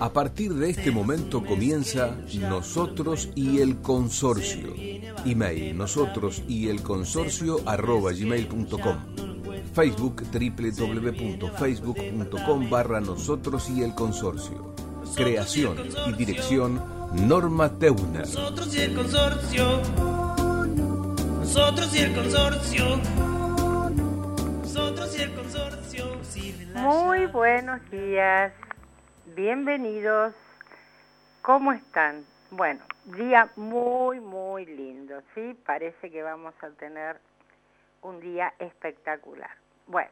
A partir de este momento comienza Nosotros y el Consorcio. Email nosotros y el consorcio arroba gmail.com. Facebook www.facebook.com barra nosotros y el consorcio. Creación y dirección Norma Teuner. Nosotros y el consorcio. Nosotros y el consorcio. Nosotros y el consorcio. Muy buenos días. Bienvenidos. ¿Cómo están? Bueno, día muy, muy lindo, ¿sí? Parece que vamos a tener un día espectacular. Bueno,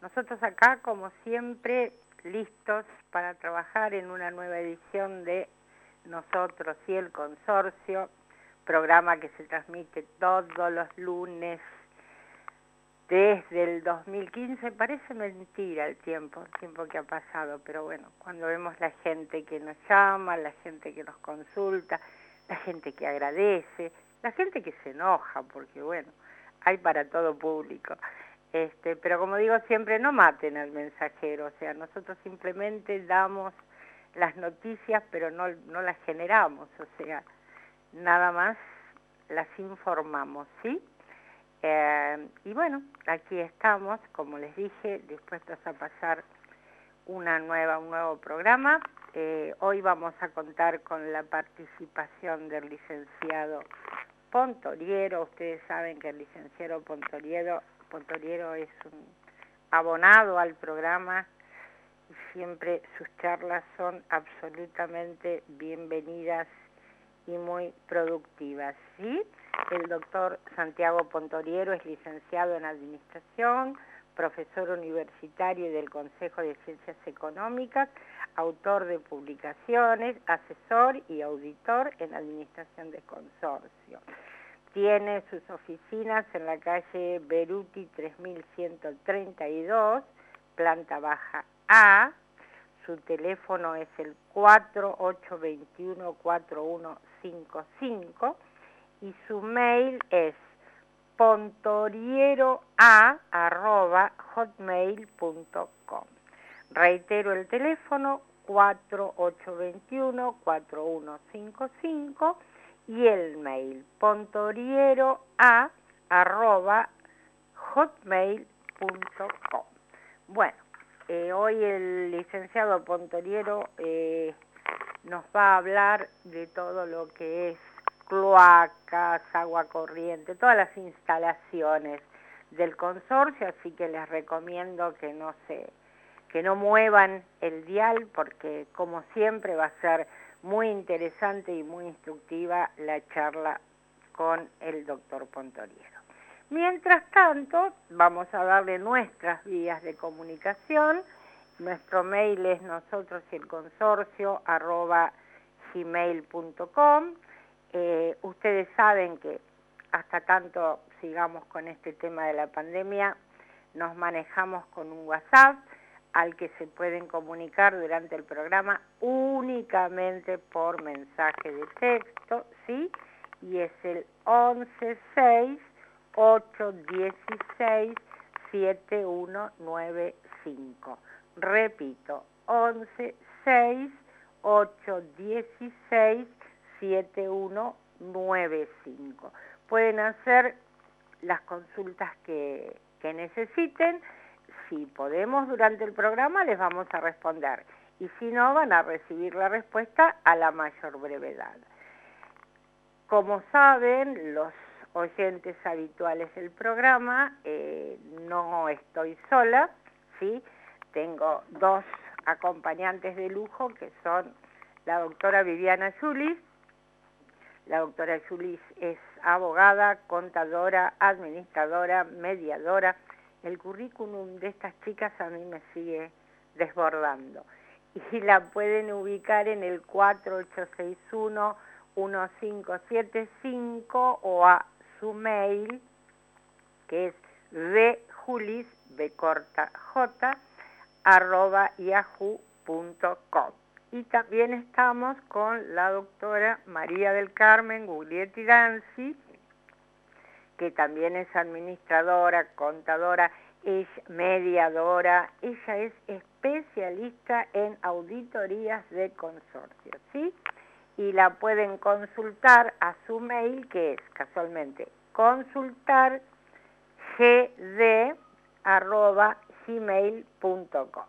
nosotros acá, como siempre, listos para trabajar en una nueva edición de Nosotros y el Consorcio, programa que se transmite todos los lunes desde el 2015, parece mentira el tiempo, el tiempo que ha pasado, pero bueno, cuando vemos la gente que nos llama, la gente que nos consulta, la gente que agradece, la gente que se enoja, porque bueno, hay para todo público. Este, pero como digo siempre, no maten al mensajero, o sea, nosotros simplemente damos las noticias, pero no, no las generamos, o sea, nada más las informamos, ¿sí? Eh, y bueno, aquí estamos, como les dije, dispuestos a pasar una nueva, un nuevo programa. Eh, hoy vamos a contar con la participación del licenciado Pontoriero. Ustedes saben que el licenciado Pontoriero, Pontoriero es un abonado al programa y siempre sus charlas son absolutamente bienvenidas y muy productivas. ¿sí? El doctor Santiago Pontoriero es licenciado en Administración, profesor universitario del Consejo de Ciencias Económicas, autor de publicaciones, asesor y auditor en Administración de Consorcio. Tiene sus oficinas en la calle Beruti 3132, planta baja A. Su teléfono es el 4821-4155 y su mail es pontorieroa.hotmail.com. Reitero el teléfono 4821-4155 y el mail pontorieroa.hotmail.com. Bueno, eh, hoy el licenciado Pontoriero eh, nos va a hablar de todo lo que es cloacas, agua corriente, todas las instalaciones del consorcio, así que les recomiendo que no se que no muevan el dial porque como siempre va a ser muy interesante y muy instructiva la charla con el doctor Pontoriero. Mientras tanto, vamos a darle nuestras vías de comunicación. Nuestro mail es nosotros y el consorcio arroba gmail.com. Eh, ustedes saben que hasta tanto sigamos con este tema de la pandemia, nos manejamos con un WhatsApp al que se pueden comunicar durante el programa únicamente por mensaje de texto, ¿sí? Y es el 116 816 7195. Repito, 116 816 7195. Pueden hacer las consultas que, que necesiten. Si podemos durante el programa les vamos a responder y si no van a recibir la respuesta a la mayor brevedad. Como saben, los oyentes habituales del programa, eh, no estoy sola, ¿sí? Tengo dos acompañantes de lujo que son la doctora Viviana Julis, la doctora Julis es abogada, contadora, administradora, mediadora. El currículum de estas chicas a mí me sigue desbordando. Y la pueden ubicar en el 4861-1575 o a su mail, que es vjulis, corta j, arroba yahoo.com y también estamos con la doctora María del Carmen Guglietti Danzi, que también es administradora, contadora es mediadora, ella es especialista en auditorías de consorcio, ¿sí? Y la pueden consultar a su mail que es casualmente consultar gmail.com.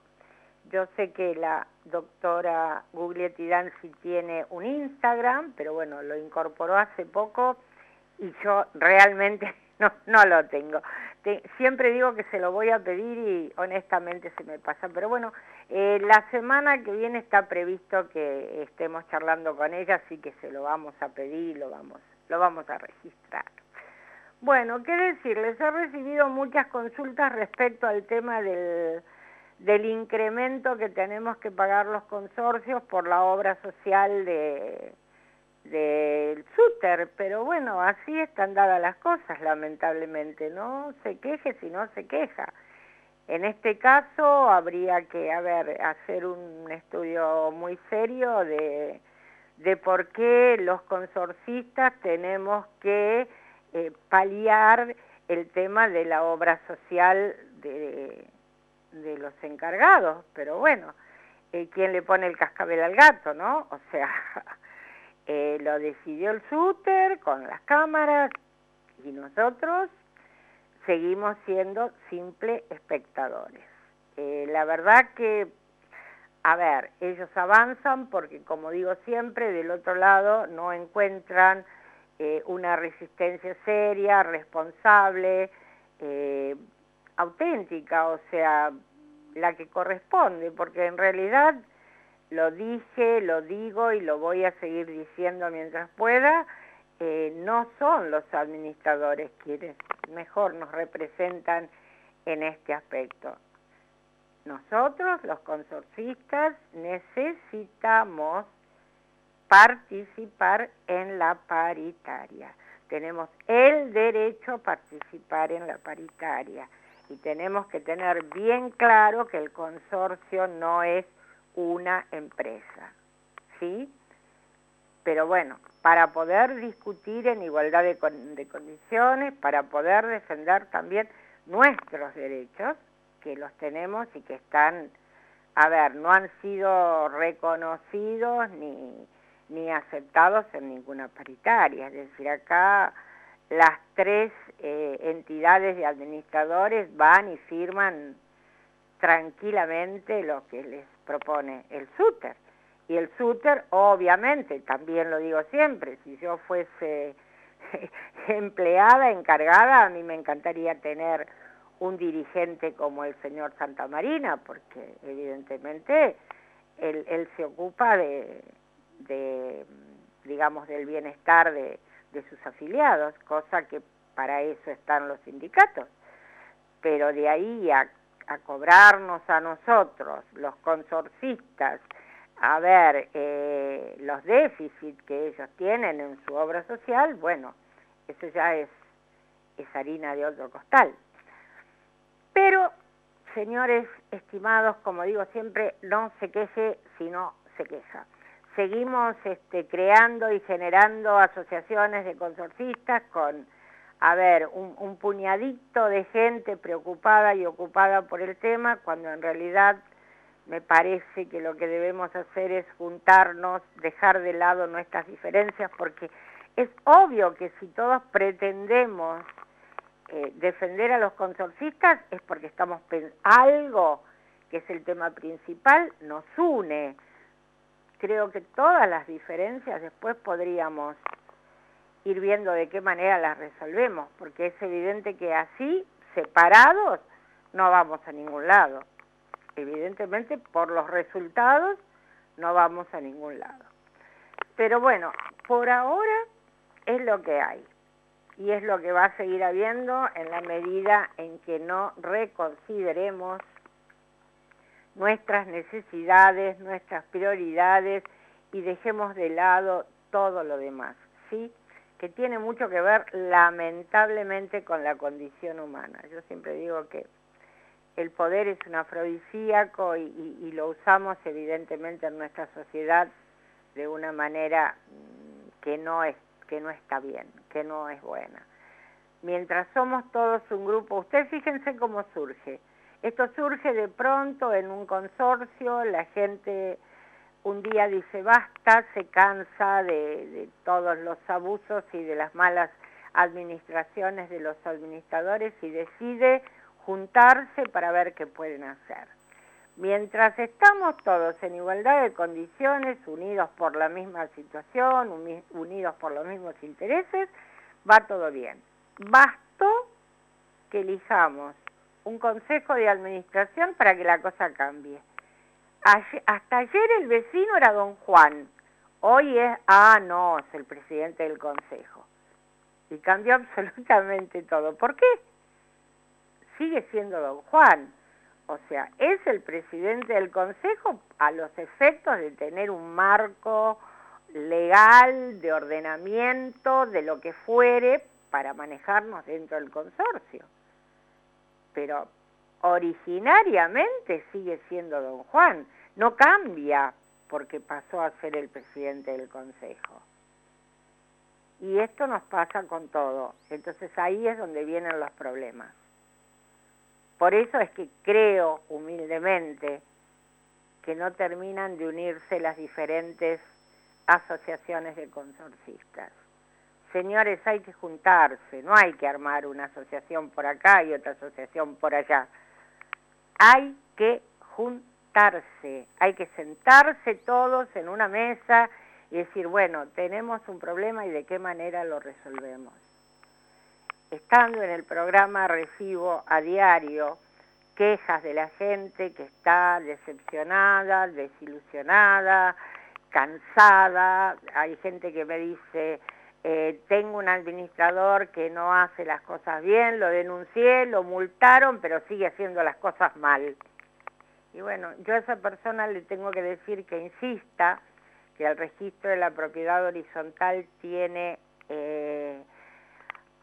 Yo sé que la doctora Guglietti Danzi tiene un Instagram, pero bueno, lo incorporó hace poco y yo realmente no, lo tengo. siempre digo que se lo voy a pedir y honestamente se me pasa. Pero bueno, eh, la semana que viene está previsto que estemos charlando con ella, así que se lo vamos a pedir lo vamos, lo vamos a registrar. Bueno, qué decirles, he recibido muchas consultas respecto al tema del, incremento que tenemos que pagar los consorcios por la obra social de del súter, pero bueno, así están dadas las cosas, lamentablemente, no se queje si no se queja. En este caso habría que, a ver, hacer un estudio muy serio de por qué los consorcistas tenemos que eh, paliar el tema de la obra social de, de los encargados, pero bueno, eh, ¿quién le pone el cascabel al gato, no? O sea, eh, lo decidió el SUTER con las cámaras y nosotros seguimos siendo simples espectadores. Eh, la verdad que, a ver, ellos avanzan porque, como digo siempre, del otro lado no encuentran eh, una resistencia seria, responsable, eh, auténtica, o sea, la que corresponde, porque en realidad lo dije, lo digo y lo voy a seguir diciendo mientras pueda, eh, no son los administradores quienes mejor nos representan en este aspecto. Nosotros, los consorcistas, necesitamos participar en la paritaria. Tenemos el derecho a participar en la paritaria y tenemos que tener bien claro que el consorcio no es una empresa, ¿sí? Pero bueno, para poder discutir en igualdad de, de condiciones, para poder defender también nuestros derechos, que los tenemos y que están, a ver, no han sido reconocidos ni ni aceptados en ninguna paritaria. Es decir, acá las tres eh, entidades de administradores van y firman tranquilamente lo que les propone el SUTER. Y el SUTER, obviamente, también lo digo siempre, si yo fuese empleada, encargada, a mí me encantaría tener un dirigente como el señor Santa Marina, porque evidentemente él se ocupa de, de, digamos, del bienestar de, de sus afiliados, cosa que para eso están los sindicatos. Pero de ahí a, cobrarnos a nosotros, los consorcistas, a ver eh, los déficits que ellos tienen en su obra social, bueno, eso ya es, es harina de otro costal. Pero, señores estimados, como digo siempre, no se queje si no se queja seguimos este, creando y generando asociaciones de consorcistas con, a ver, un, un, puñadito de gente preocupada y ocupada por el tema, cuando en realidad me parece que lo que debemos hacer es juntarnos, dejar de lado nuestras diferencias, porque es obvio que si todos pretendemos eh, defender a los consorcistas es porque estamos algo que es el tema principal nos une creo que todas las diferencias después podríamos ir viendo de qué manera las resolvemos, porque es evidente que así, separados, no vamos a ningún lado. Evidentemente, por los resultados, no vamos a ningún lado. Pero bueno, por ahora es lo que hay y es lo que va a seguir habiendo en la medida en que no reconsideremos nuestras necesidades, nuestras prioridades y dejemos de lado todo lo demás, ¿sí? Que tiene mucho que ver lamentablemente con la condición humana. Yo siempre digo que el poder es un afrodisíaco y, lo usamos evidentemente en nuestra sociedad de una manera mm, que no es que no está bien, que no es buena. mientras somos todos un grupo, ustedes fíjense cómo surge. Esto surge de pronto en un consorcio, la gente un día dice basta, se cansa de, todos los abusos y de las malas administraciones de los administradores y decide juntarse para ver qué pueden hacer. Mientras estamos todos en igualdad de condiciones, unidos por la misma situación, unidos por los mismos intereses, va todo bien. Bastó que elijamos un consejo de administración para que la cosa cambie. hasta ayer el vecino era don Juan, hoy es, ah, no, es el presidente del consejo. Y cambió absolutamente todo. ¿Por qué? Sigue siendo don Juan o sea, es el presidente del Consejo a los efectos de tener un marco legal, de ordenamiento, de lo que fuere, para manejarnos dentro del consorcio. Pero originariamente sigue siendo don Juan, no cambia porque pasó a ser el presidente del Consejo. Y esto nos pasa con todo. Entonces ahí es donde vienen los problemas. Por eso es que creo humildemente que no terminan de unirse las diferentes asociaciones de consorcistas. Señores, hay que juntarse, no hay que armar una asociación por acá y otra asociación por allá. Hay que juntarse, hay que sentarse todos en una mesa y decir, bueno, tenemos un problema y de qué manera lo resolvemos estando en el programa recibo a diario quejas de la gente que está decepcionada, desilusionada, cansada. Hay gente que me dice, eh, tengo un administrador que no hace las cosas bien, lo denuncié, lo multaron, pero sigue haciendo las cosas mal. Y bueno, yo a esa persona le tengo que decir que insista, que el registro de la propiedad horizontal tiene... Eh,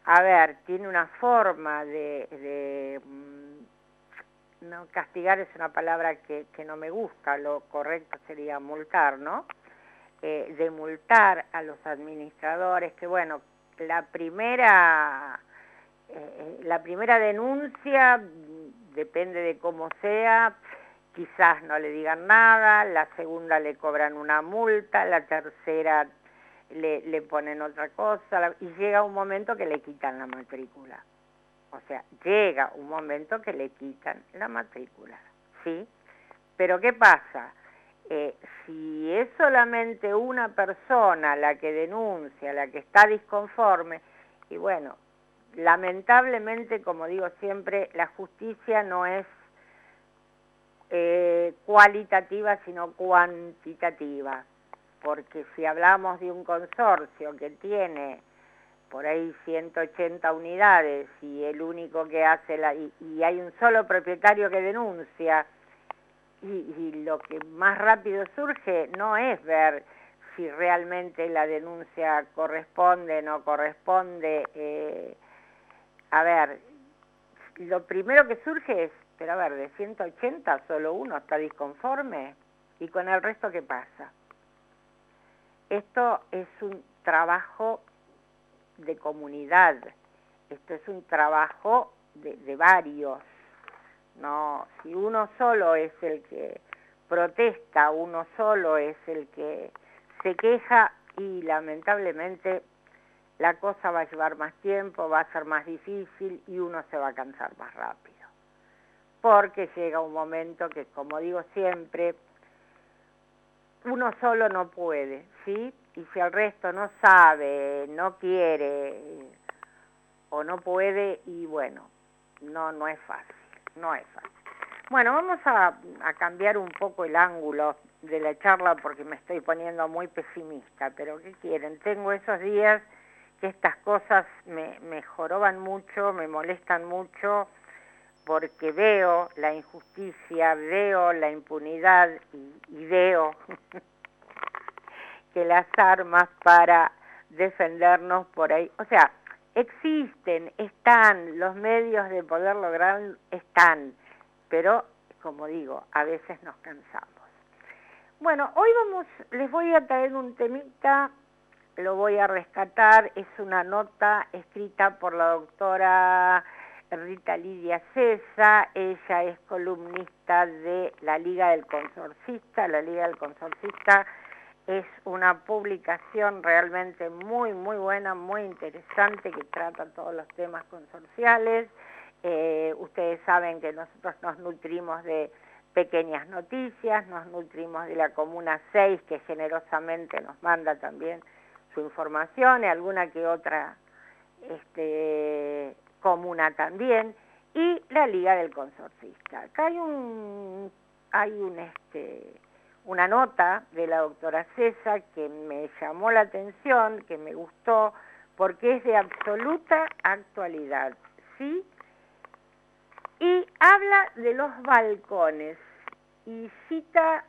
a ver, tiene una forma de, mm, no castigar es una palabra que, no me gusta, lo correcto sería multar, ¿no? Eh, de multar a los administradores, que bueno, la primera, eh, la primera denuncia, depende de cómo sea, quizás no le digan nada, la segunda le cobran una multa, la tercera le, le ponen otra cosa y llega un momento que le quitan la matrícula. O sea, llega un momento que le quitan la matrícula, ¿sí? Pero ¿qué pasa? Eh, si es solamente una persona la que denuncia, la que está disconforme, y bueno, lamentablemente, como digo siempre, la justicia no es eh, cualitativa, sino cuantitativa. Porque si hablamos de un consorcio que tiene por ahí 180 unidades y el único que hace la y, hay un solo propietario que denuncia y, lo que más rápido surge no es ver si realmente la denuncia corresponde no corresponde eh, a ver lo primero que surge es pero a ver de 180 solo uno está disconforme y con el resto qué pasa esto es un trabajo de comunidad, esto es un trabajo de, varios. No, si uno solo es el que protesta, uno solo es el que se queja y lamentablemente la cosa va a llevar más tiempo, va a ser más difícil y uno se va a cansar más rápido. Porque llega un momento que, como digo siempre, uno solo no puede, ¿sí? Y si el resto no sabe, no quiere o no puede, y bueno, no, no es fácil, no es. Bueno, vamos a, cambiar un poco el ángulo de la charla porque me estoy poniendo muy pesimista, pero ¿qué quieren? Tengo esos días que estas cosas me, me joroban mucho, me molestan mucho, porque veo la injusticia, veo la impunidad y, veo que las armas para defendernos por ahí, o sea, existen, están, los medios de poder lograr están, pero como digo, a veces nos cansamos. Bueno, hoy vamos, les voy a traer un temita lo voy a rescatar, es una nota escrita por la doctora Rita Lidia Cesa, ella es columnista de la Liga del Consorcista, la Liga del Consorcista es una publicación realmente muy, muy buena, muy interesante que trata todos los temas consorciales. Eh, ustedes saben que nosotros nos nutrimos de pequeñas noticias, nos nutrimos de la Comuna 6 que generosamente nos manda también su información y alguna que otra este, comuna también y la Liga del Consorcista. Acá hay un hay un este una nota de la doctora César que me llamó la atención, que me gustó, porque es de absoluta actualidad, ¿sí? Y habla de los balcones y cita,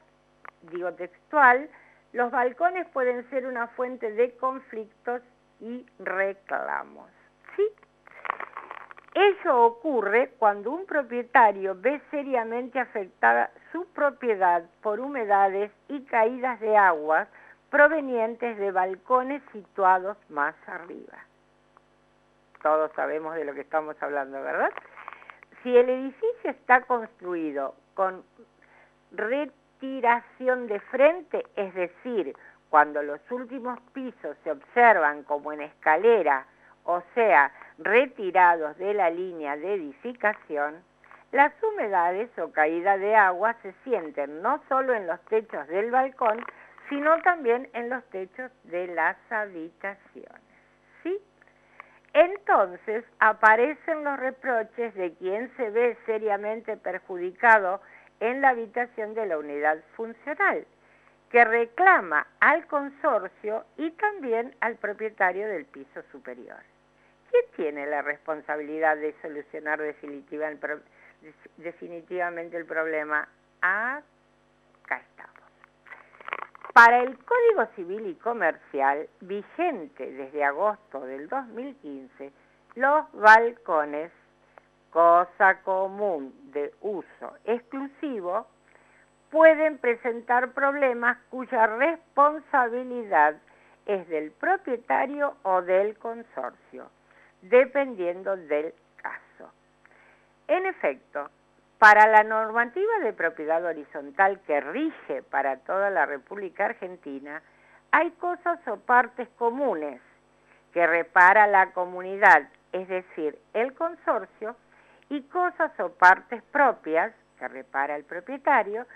digo textual, los balcones pueden ser una fuente de conflictos y reclamos. Eso ocurre cuando un propietario ve seriamente afectada su propiedad por humedades y caídas de aguas provenientes de balcones situados más arriba. Todos sabemos de lo que estamos hablando, ¿verdad? Si el edificio está construido con retiración de frente, es decir, cuando los últimos pisos se observan como en escalera, o sea, retirados de la línea de edificación, las humedades o caída de agua se sienten no solo en los techos del balcón, sino también en los techos de las habitaciones. ¿Sí? Entonces aparecen los reproches de quien se ve seriamente perjudicado en la habitación de la unidad funcional, que reclama al consorcio y también al propietario del piso superior. ¿Quién tiene la responsabilidad de solucionar definitivamente el problema? Acá estamos. Para el Código Civil y Comercial, vigente desde agosto del 2015, los balcones, cosa común de uso exclusivo, pueden presentar problemas cuya responsabilidad es del propietario o del consorcio dependiendo del caso. En efecto, para la normativa de propiedad horizontal que rige para toda la República Argentina, hay cosas o partes comunes que repara la comunidad, es decir, el consorcio, y cosas o partes propias que repara el propietario,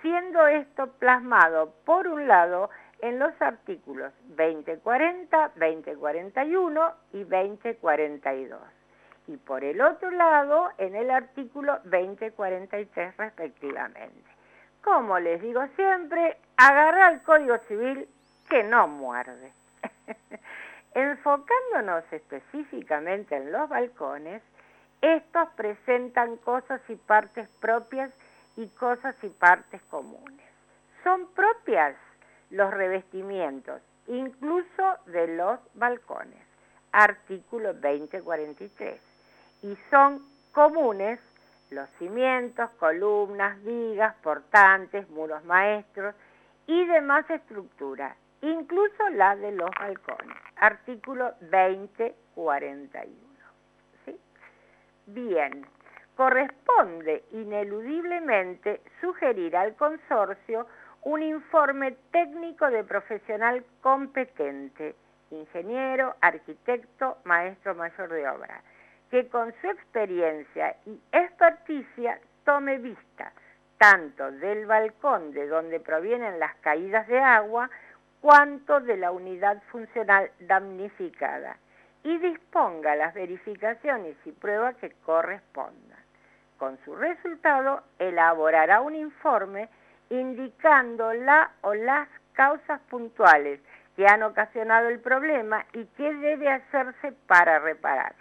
siendo esto plasmado, por un lado, en los artículos 2040, 2041 y 2042. Y por el otro lado, en el artículo 2043 respectivamente. Como les digo siempre, agarra el Código Civil que no muerde. Enfocándonos específicamente en los balcones, estos presentan cosas y partes propias y cosas y partes comunes. Son propias los revestimientos, incluso de los balcones, artículo 2043, y son comunes los cimientos, columnas, vigas, portantes, muros maestros y demás estructuras, incluso la de los balcones, artículo 2041. ¿sí? Bien, corresponde ineludiblemente sugerir al consorcio un informe técnico de profesional competente, ingeniero, arquitecto, maestro mayor de obra, que con su experiencia y experticia tome vista tanto del balcón de donde provienen las caídas de agua, cuanto de la unidad funcional damnificada y disponga las verificaciones y pruebas que correspondan. Con su resultado, elaborará un informe indicando la o las causas puntuales que han ocasionado el problema y qué debe hacerse para reparar.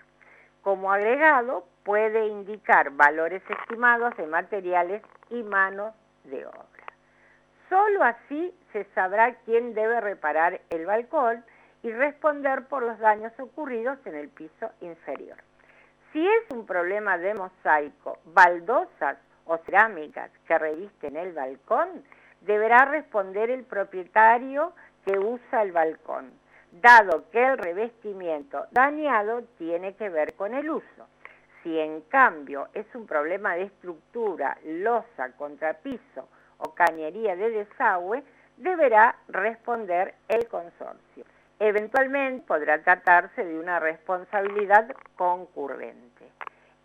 Como agregado, puede indicar valores estimados de materiales y manos de obra. Solo así se sabrá quién debe reparar el balcón y responder por los daños ocurridos en el piso inferior. Si es un problema de mosaico, baldosas o cerámicas que revisten el balcón, deberá responder el propietario que usa el balcón, dado que el revestimiento dañado tiene que ver con el uso. Si en cambio es un problema de estructura, losa, contrapiso o cañería de desagüe, deberá responder el consorcio. Eventualmente podrá tratarse de una responsabilidad concurrente.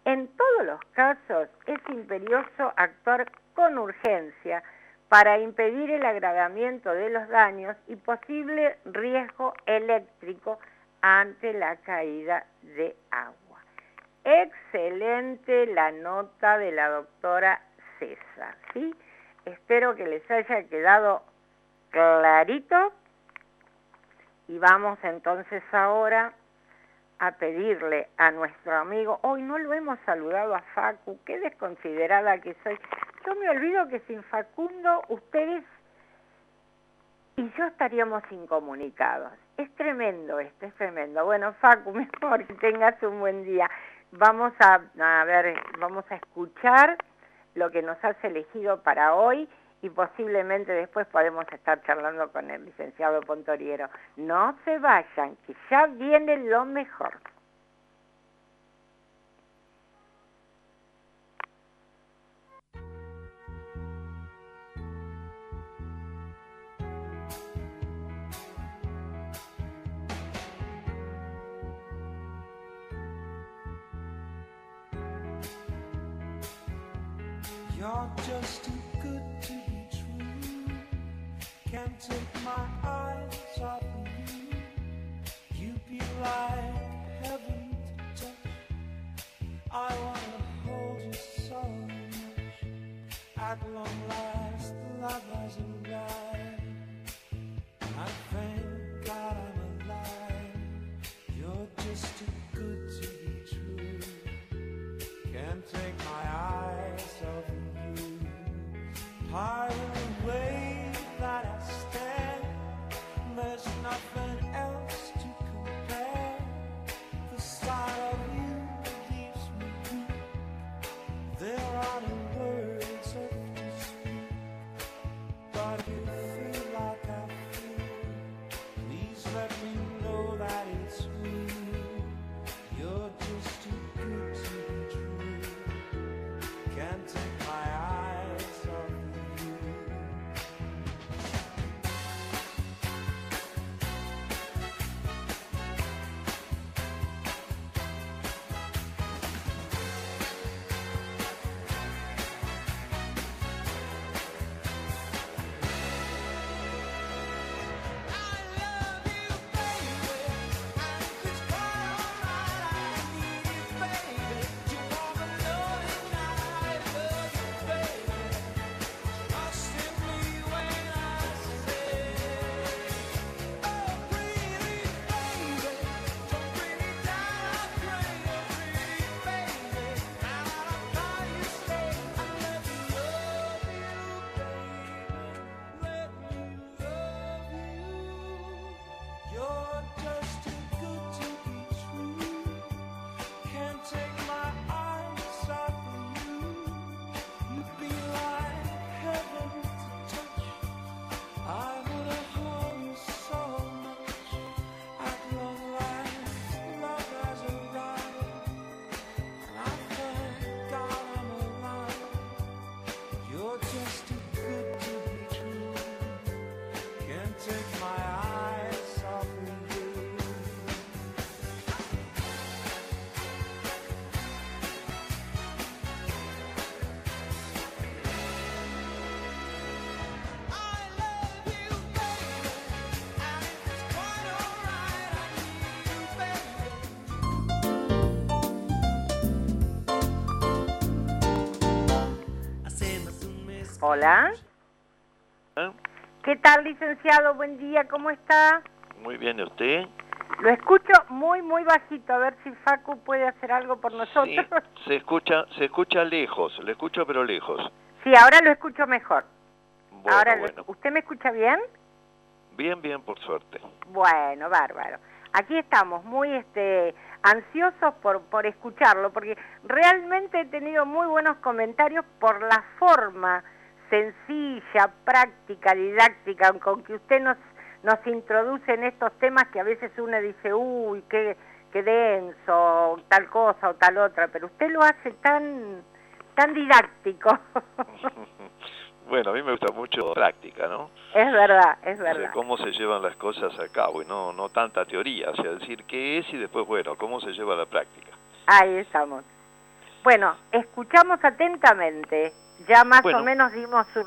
En todos los casos es imperioso actuar con urgencia para impedir el agravamiento de los daños y posible riesgo eléctrico ante la caída de agua. Excelente la nota de la doctora César, ¿sí? Espero que les haya quedado clarito y vamos entonces ahora a pedirle a nuestro amigo, hoy no lo hemos saludado a Facu, qué desconsiderada que soy. Yo me olvido que sin Facundo ustedes y yo estaríamos incomunicados. Es tremendo esto, es tremendo. Bueno, Facu, mejor que tengas un buen día. Vamos a, a ver, vamos a escuchar lo que nos has elegido para hoy y posiblemente después podemos estar charlando con el licenciado Pontoriero. No se vayan, que ya viene lo mejor. Can't take my eyes off of you. You be like heaven to touch. I wanna hold you so much. At long last, the love has Hola. ¿Eh? ¿Qué tal, licenciado? Buen día, ¿cómo está? Muy bien, ¿y usted? Lo escucho muy, muy bajito, a ver si Facu puede hacer algo por nosotros. Sí, se escucha, se escucha lejos, le escucho pero lejos. Sí, ahora lo escucho mejor. Bueno, ahora, lo- bueno. ¿usted me escucha bien? Bien, bien, por suerte. Bueno, bárbaro. Aquí estamos muy este, ansiosos por, por escucharlo, porque realmente he tenido muy buenos comentarios por la forma sencilla, práctica, didáctica con que usted nos, nos introduce en estos temas que a veces uno dice, uy, qué, qué denso, tal cosa o tal otra, pero usted lo hace tan, tan didáctico. Bueno, a mí me gusta mucho la práctica, ¿no? es verdad, es verdad. cómo se llevan las cosas a cabo y no, no tanta teoría, o sea, decir qué es y después, bueno, cómo se lleva la práctica. Ahí estamos. Bueno, escuchamos atentamente. Ya más Bueno. o menos dimos un,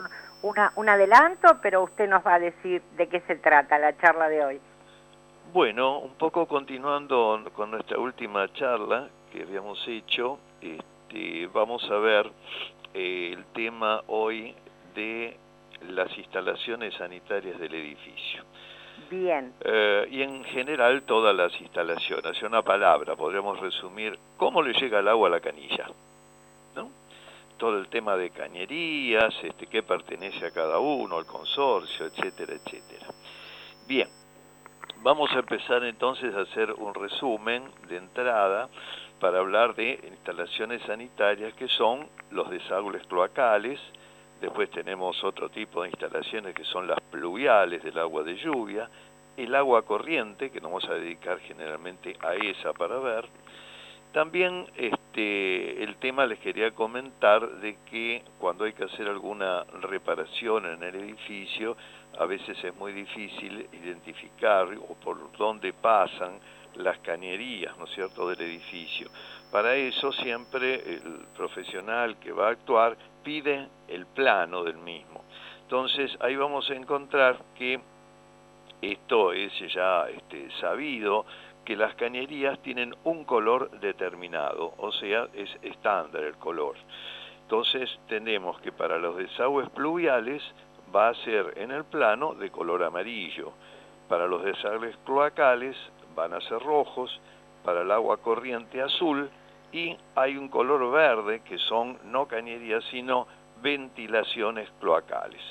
una, un adelanto, pero usted nos va a decir de qué se trata la charla de hoy. Bueno, un poco continuando con nuestra última charla que habíamos hecho, este, vamos a ver eh, el tema hoy de las instalaciones sanitarias del edificio. Bien, Eh, y en general todas las instalaciones, una palabra, podríamos resumir cómo le llega el agua a la canilla. Todo el tema de cañerías, este, qué pertenece a cada uno, al consorcio, etcétera, etcétera. Bien, vamos a empezar entonces a hacer un resumen de entrada para hablar de instalaciones sanitarias que son los desagües cloacales, Después tenemos otro tipo de instalaciones que son las pluviales del agua de lluvia, el agua corriente, que nos vamos a dedicar generalmente a esa para ver. También este, el tema les quería comentar de que cuando hay que hacer alguna reparación en el edificio, a veces es muy difícil identificar o por dónde pasan las cañerías, ¿no es cierto?, del edificio. Para eso siempre el profesional que va a actuar pide el plano del mismo. Entonces ahí vamos a encontrar que esto es ya este, sabido, que las cañerías tienen un color determinado, o sea, es estándar el color. Entonces tenemos que para los desagües pluviales va a ser en el plano de color amarillo, para los desagües cloacales van a ser rojos, para el agua corriente azul y hay un color verde que son no cañerías sino ventilaciones cloacales.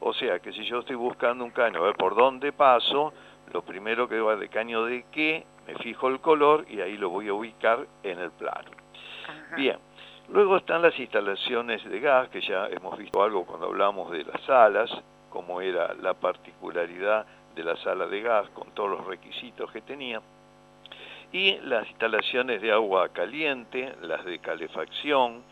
O sea que si yo estoy buscando un caño, a ver por dónde paso, lo primero que va de caño de qué, me fijo el color y ahí lo voy a ubicar en el plano. Ajá. Bien, luego están las instalaciones de gas, que ya hemos visto algo cuando hablamos de las salas, como era la particularidad de la sala de gas con todos los requisitos que tenía, y las instalaciones de agua caliente, las de calefacción,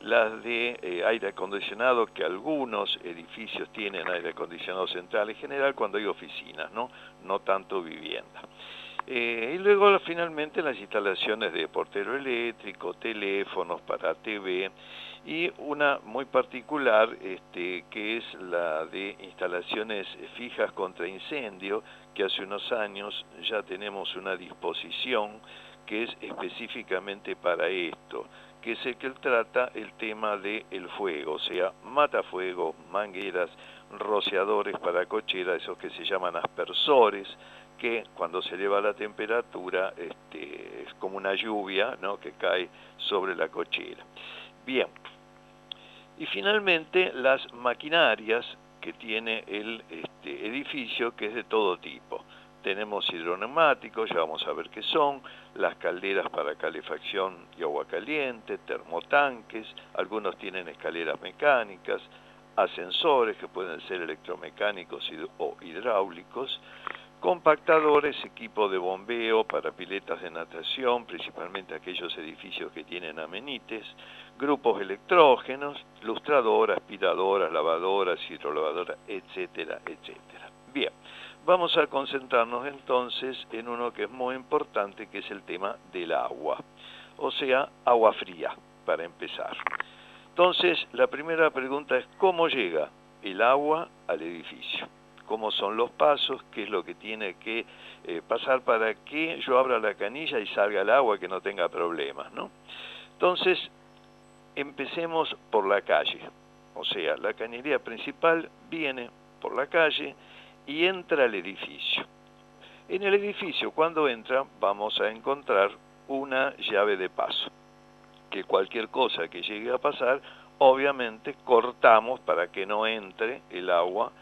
las de eh, aire acondicionado, que algunos edificios tienen aire acondicionado central, en general cuando hay oficinas, no, no tanto vivienda. Eh, y luego finalmente las instalaciones de portero eléctrico, teléfonos para TV y una muy particular este, que es la de instalaciones fijas contra incendio, que hace unos años ya tenemos una disposición que es específicamente para esto, que es el que trata el tema del el fuego, o sea, matafuegos, mangueras, rociadores para cochera, esos que se llaman aspersores, que cuando se eleva la temperatura este, es como una lluvia ¿no? que cae sobre la cochera. Bien, y finalmente las maquinarias que tiene el este, edificio, que es de todo tipo. Tenemos hidroneumáticos, ya vamos a ver qué son, las calderas para calefacción y agua caliente, termotanques, algunos tienen escaleras mecánicas, ascensores que pueden ser electromecánicos o hidráulicos, compactadores, equipo de bombeo para piletas de natación, principalmente aquellos edificios que tienen amenites, grupos electrógenos, lustradoras, aspiradoras, lavadoras, hidrolavadoras, etcétera, etcétera. Bien, vamos a concentrarnos entonces en uno que es muy importante, que es el tema del agua, o sea, agua fría, para empezar. Entonces, la primera pregunta es, ¿cómo llega el agua al edificio? ¿Cómo son los pasos? ¿Qué es lo que tiene que eh, pasar para que yo abra la canilla y salga el agua, que no tenga problemas, ¿no? Entonces, empecemos por la calle. O sea, la cañería principal viene por la calle y entra al edificio. En el edificio, cuando entra, vamos a encontrar una llave de paso, que cualquier cosa que llegue a pasar, obviamente cortamos para que no entre el agua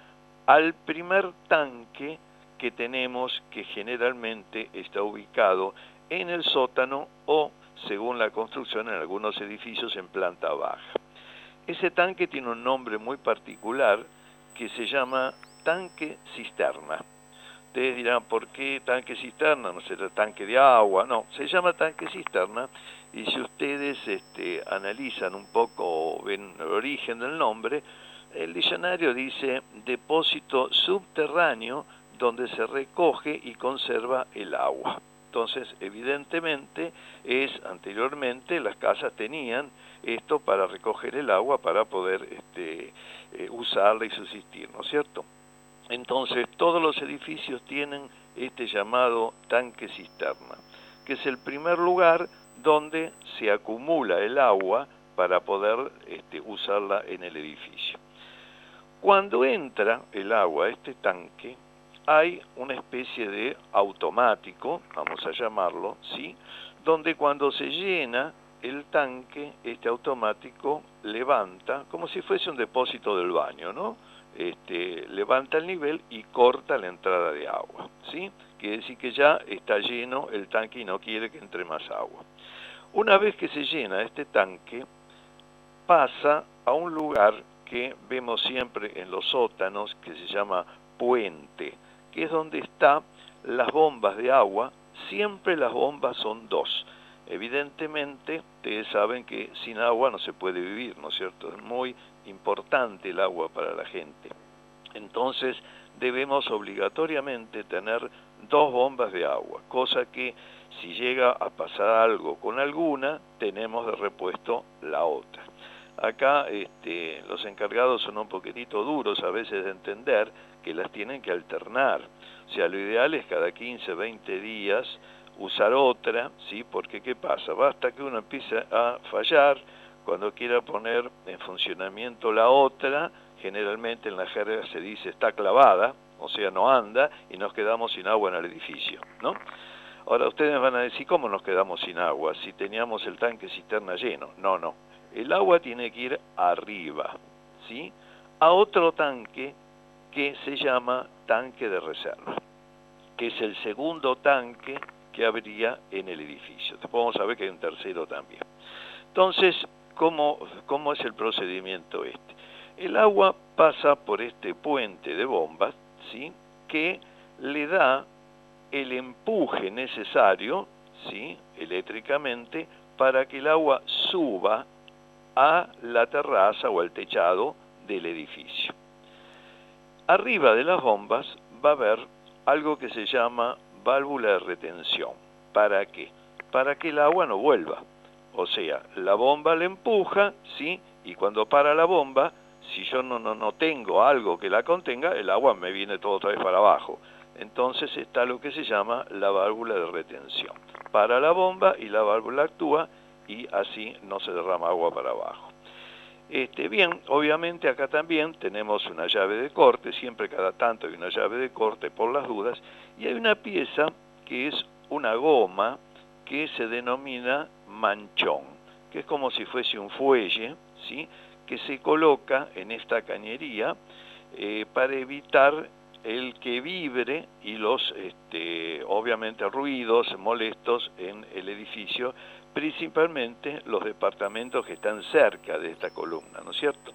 al primer tanque que tenemos, que generalmente está ubicado en el sótano o, según la construcción, en algunos edificios en planta baja. Ese tanque tiene un nombre muy particular que se llama tanque cisterna. Ustedes dirán, ¿por qué tanque cisterna? No será tanque de agua. No, se llama tanque cisterna y si ustedes este, analizan un poco, ven el origen del nombre, el diccionario dice depósito subterráneo donde se recoge y conserva el agua. Entonces, evidentemente, es anteriormente las casas tenían esto para recoger el agua para poder este, eh, usarla y subsistir, ¿no es cierto? Entonces, todos los edificios tienen este llamado tanque cisterna, que es el primer lugar donde se acumula el agua para poder este, usarla en el edificio. Cuando entra el agua a este tanque, hay una especie de automático, vamos a llamarlo, ¿sí? donde cuando se llena el tanque, este automático levanta, como si fuese un depósito del baño, ¿no? Este, levanta el nivel y corta la entrada de agua, ¿sí? Quiere decir que ya está lleno el tanque y no quiere que entre más agua. Una vez que se llena este tanque, pasa a un lugar que vemos siempre en los sótanos, que se llama puente, que es donde están las bombas de agua. Siempre las bombas son dos. Evidentemente, ustedes saben que sin agua no se puede vivir, ¿no es cierto? Es muy importante el agua para la gente. Entonces debemos obligatoriamente tener dos bombas de agua, cosa que si llega a pasar algo con alguna, tenemos de repuesto la otra. Acá este, los encargados son un poquitito duros a veces de entender que las tienen que alternar. O sea, lo ideal es cada 15, 20 días usar otra, ¿sí? Porque ¿qué pasa? Basta que uno empiece a fallar, cuando quiera poner en funcionamiento la otra, generalmente en la jerga se dice está clavada, o sea, no anda, y nos quedamos sin agua en el edificio, ¿no? Ahora ustedes van a decir, ¿cómo nos quedamos sin agua si teníamos el tanque cisterna lleno? No, no. El agua tiene que ir arriba, ¿sí? A otro tanque que se llama tanque de reserva, que es el segundo tanque que habría en el edificio. Después vamos a ver que hay un tercero también. Entonces, ¿cómo, cómo es el procedimiento este? El agua pasa por este puente de bombas, ¿sí? que le da el empuje necesario, ¿sí? eléctricamente, para que el agua suba a la terraza o al techado del edificio. Arriba de las bombas va a haber algo que se llama válvula de retención. ¿Para qué? Para que el agua no vuelva. O sea, la bomba le empuja, ¿sí? Y cuando para la bomba, si yo no, no, no tengo algo que la contenga, el agua me viene todo otra vez para abajo. Entonces está lo que se llama la válvula de retención. Para la bomba y la válvula actúa y así no se derrama agua para abajo. Este, bien, obviamente acá también tenemos una llave de corte, siempre cada tanto hay una llave de corte por las dudas, y hay una pieza que es una goma que se denomina manchón, que es como si fuese un fuelle, ¿sí? que se coloca en esta cañería eh, para evitar el que vibre y los, este, obviamente, ruidos molestos en el edificio principalmente los departamentos que están cerca de esta columna, ¿no es cierto?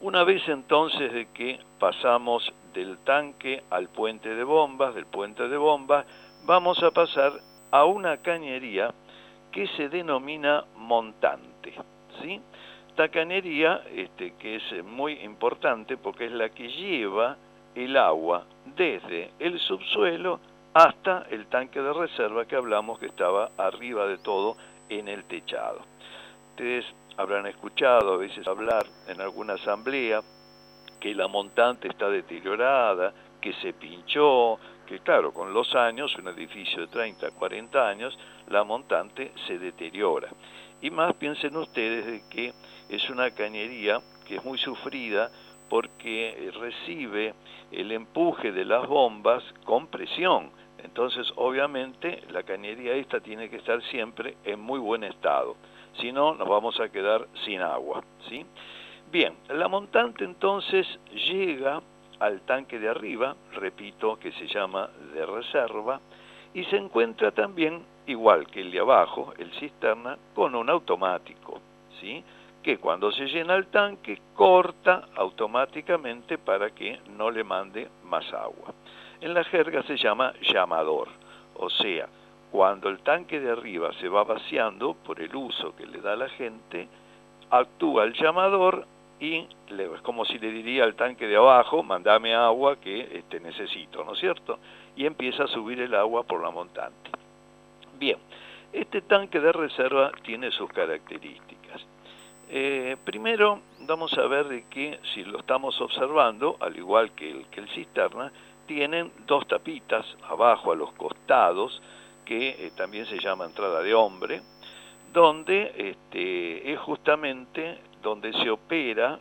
Una vez entonces de que pasamos del tanque al puente de bombas, del puente de bombas, vamos a pasar a una cañería que se denomina montante, ¿sí? Esta cañería, este, que es muy importante porque es la que lleva el agua desde el subsuelo hasta el tanque de reserva que hablamos que estaba arriba de todo en el techado. Ustedes habrán escuchado a veces hablar en alguna asamblea que la montante está deteriorada, que se pinchó, que claro, con los años, un edificio de 30, 40 años, la montante se deteriora. Y más piensen ustedes de que es una cañería que es muy sufrida porque recibe el empuje de las bombas con presión. Entonces, obviamente, la cañería esta tiene que estar siempre en muy buen estado. Si no, nos vamos a quedar sin agua. ¿sí? Bien, la montante entonces llega al tanque de arriba, repito, que se llama de reserva, y se encuentra también, igual que el de abajo, el cisterna, con un automático, ¿sí? que cuando se llena el tanque corta automáticamente para que no le mande más agua. En la jerga se llama llamador. O sea, cuando el tanque de arriba se va vaciando por el uso que le da la gente, actúa el llamador y es como si le diría al tanque de abajo, mandame agua que este, necesito, ¿no es cierto? Y empieza a subir el agua por la montante. Bien, este tanque de reserva tiene sus características. Eh, primero, vamos a ver de que si lo estamos observando, al igual que el, que el cisterna, tienen dos tapitas abajo a los costados, que eh, también se llama entrada de hombre, donde este, es justamente donde se opera